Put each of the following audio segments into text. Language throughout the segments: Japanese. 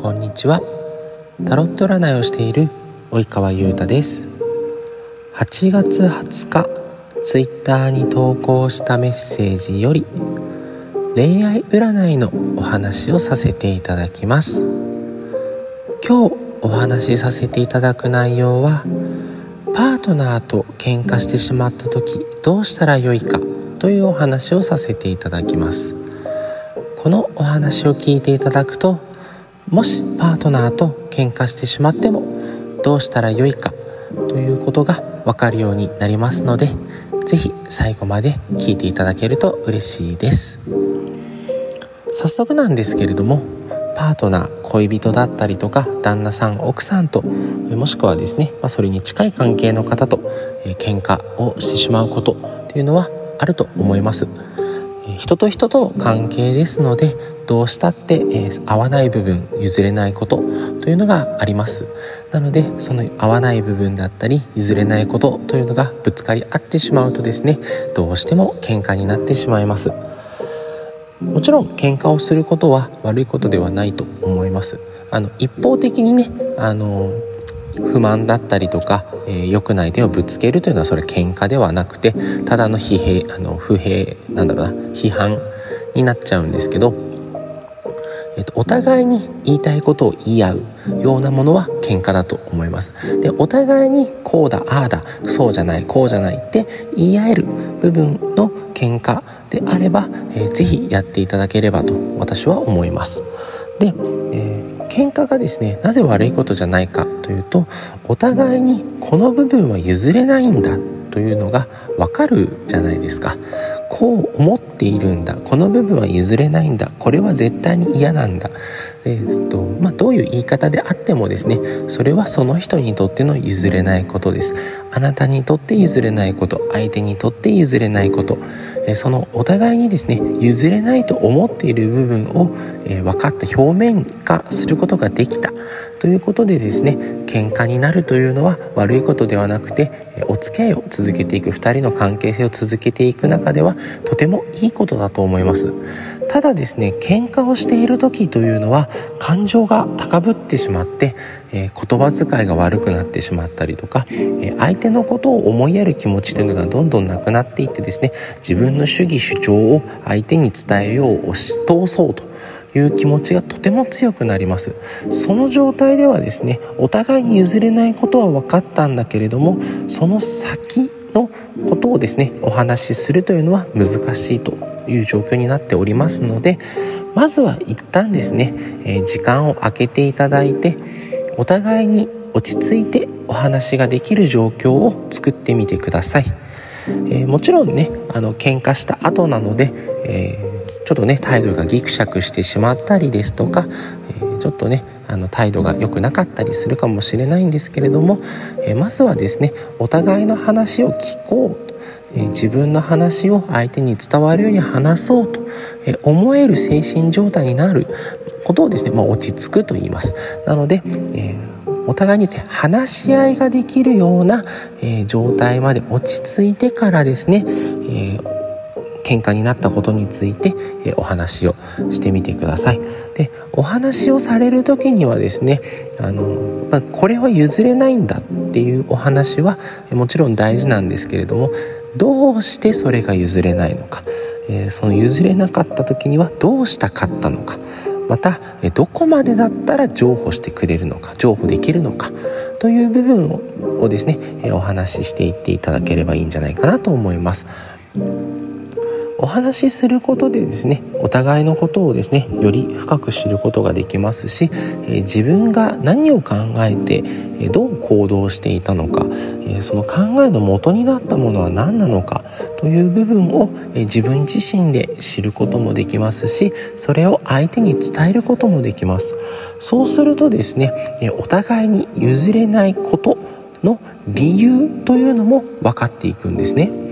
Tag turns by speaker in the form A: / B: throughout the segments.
A: こんにちは。タロット占いをしている及川優太です。8月20日ツイッターに投稿したメッセージより恋愛占いのお話をさせていただきます。今日お話しさせていただく内容はパートナーと喧嘩してしまった時どうしたらよいかというお話をさせていただきます。このお話を聞いていただくともしパートナーと喧嘩してしまってもどうしたらよいかということがわかるようになりますので是非最後まで聞いていただけると嬉しいです早速なんですけれどもパートナー恋人だったりとか旦那さん奥さんともしくはですね、まあ、それに近い関係の方と、えー、喧嘩をしてしまうことっていうのはあると思います。人と人との関係ですのでどうしたって、えー、合わない部分譲れないことというのがあります。なのでその合わない部分だったり譲れないことというのがぶつかり合ってしまうとですねどうしても喧嘩になってしまいます。もちろん喧嘩をすることは悪いことではないと思います。あの一方的にねあの不満だったりとか、えー、良くない手をぶつけるというのはそれ喧嘩ではなくてただの疲弊あの不平なんだろうな批判になっちゃうんですけど、えーと、お互いに言いたいことを言い合うようなものは喧嘩だと思います。でお互いにこうだああだそうじゃないこうじゃないって言い合える部分の喧嘩であれば、えー、ぜやっていただければと私は思います。で、喧嘩がですねなぜ悪いことじゃないかというとお互いにこの部分は譲れないんだというのが分かるじゃないですか。こう思っているんだ。この部分は譲れないんだ。これは絶対に嫌なんだ、えー、っとまあ、どういう言い方であってもですねそれはその人にとっての譲れないことです。あなたにとって譲れないこと相手にとって譲れないこと。えそのお互いにですね譲れないと思っている部分を、え分かった表面化することができた。ということでですね喧嘩になるというのは悪いことではなくてお付き合いを続けていく2人の関係性を続けていく中ではとてもいいことだと思います。ただですね喧嘩をしている時というのは感情が高ぶってしまって、えー、言葉遣いが悪くなってしまったりとか、え、相手のことを思いやる気持ちというのがどんどんなくなっていってですね自分の主義主張を相手に伝えよう押し通そうという気持ちがとても強くなります。その状態ではですねお互いに譲れないことは分かったんだけれどもその先のことをですねお話しするというのは難しいという状況になっておりますのでまずは一旦ですね、え、時間を空けていただいてお互いに落ち着いてお話ができる状況を作ってみてください、えー、もちろんねあの喧嘩した後なので、え、ちょっとね態度がギクシャクしてしまったりですとか、えちょっとねあの態度が良くなかったりするかもしれないんですけれども、えまずはですねお互いの話を聞こうえ自分の話を相手に伝わるように話そうと、え思える精神状態になる。ことをですね、まあ、落ち着くと言います。なので、えー、お互いに話し合いができるような、え、状態まで落ち着いてからですね、えー喧嘩になったことについて、えお話をしてみてください。でお話をされる時にはですねあの、まあ、これは譲れないんだっていうお話はもちろん大事なんですけれどもどうしてそれが譲れないのか、えー、その譲れなかった時にはどうしたかったのかまたどこまでだったら譲歩してくれるのか譲歩できるのかという部分をですねお話ししていっていただければいいんじゃないかなと思います。お話しすることでですねお互いのことをですねより深く知ることができますし、え自分が何を考えて、えどう行動していたのか、えその考えの元になったものは何なのかという部分を、え自分自身で知ることもできますしそれを相手に伝えることもできますそうするとですね、えお互いに譲れないことの理由というのも分かっていくんですね。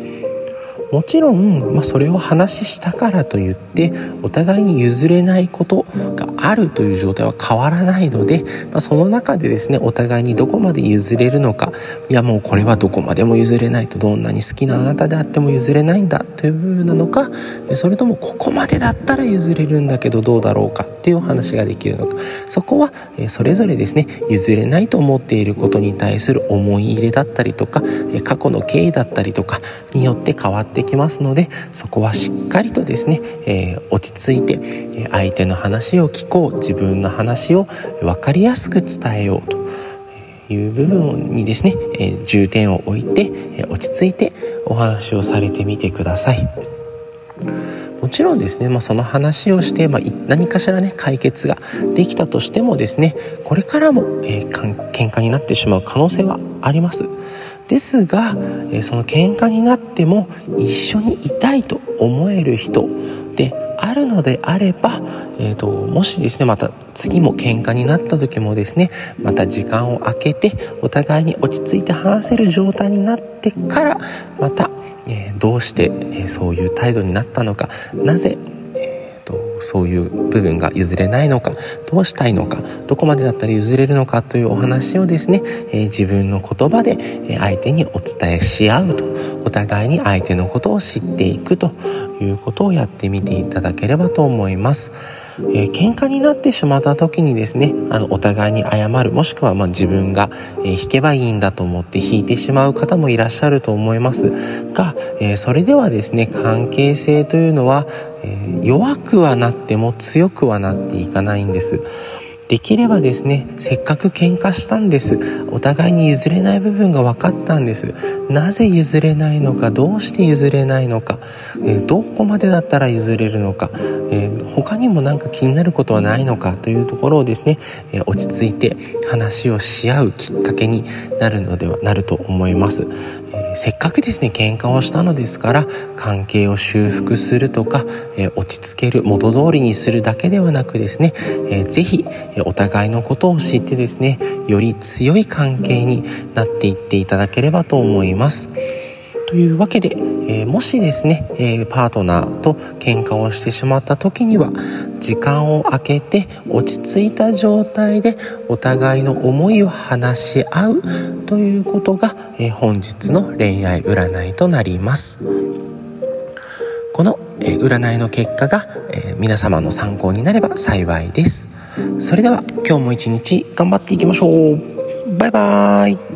A: もちろん、まあ、それを話したからといってお互いに譲れないことがあるという状態は変わらないので、まあ、その中でですねお互いにどこまで譲れるのかいやもうこれはどこまでも譲れないとどんなに好きなあなたであっても譲れないんだという部分なのかそれともここまでだったら譲れるんだけどどうだろうかっていうお話ができるのか。そこはそれぞれですね譲れないと思っていることに対する思い入れだったりとか過去の経緯だったりとかによって変わってきますのでそこはしっかりとですね、えー、落ち着いて相手の話を聞こう自分の話を分かりやすく伝えようという部分にですね、えー、重点を置いて、えー、落ち着いてお話をされてみてください。もちろんですね、まあ、その話をして、まあ、何かしらね解決ができたとしてもですねこれからも、えー、喧嘩になってしまう可能性はあります。ですが、え、その喧嘩になっても一緒にいたいと思える人であるのであれば、えーと、もしですねまた次も喧嘩になった時もですねまた時間を空けてお互いに落ち着いて話せる状態になってからまた、えー、どうして、えー、そういう態度になったのかなぜそういう部分が譲れないのかどうしたいのかどこまでだったら譲れるのかというお話をですね、えー、自分の言葉で相手にお伝えし合うとお互いに相手のことを知っていくということをやってみていただければと思います。えー、喧嘩になってしまった時にですねあのお互いに謝るもしくはま自分が、えー、弾けばいいんだと思って弾いてしまう方もいらっしゃると思いますが、えー、それではですね関係性というのは、え弱くはなっても強くはなっていかないんです。できればですね、せっかく喧嘩したんです。お互いに譲れない部分が分かったんです。なぜ譲れないのか、どうして譲れないのか、えー、どこまでだったら譲れるのか、えー、他にも何か気になることはないのかというところをですね、えー、落ち着いて話をし合うきっかけになるのではなると思います。えせっかくですね、喧嘩をしたのですから、関係を修復するとか、え落ち着ける、元通りにするだけではなくですね、えー、ぜひ、お互いのことを知ってですね、より強い関係になっていっていただければと思います。というわけで、えー、もしですね、えー、パートナーと喧嘩をしてしまった時には時間を空けて落ち着いた状態でお互いの思いを話し合うということが、えー、本日の恋愛占いとなります。この、え占いの結果が、え皆様の参考になれば幸いです。それでは今日も一日頑張っていきましょう。バイバーイ。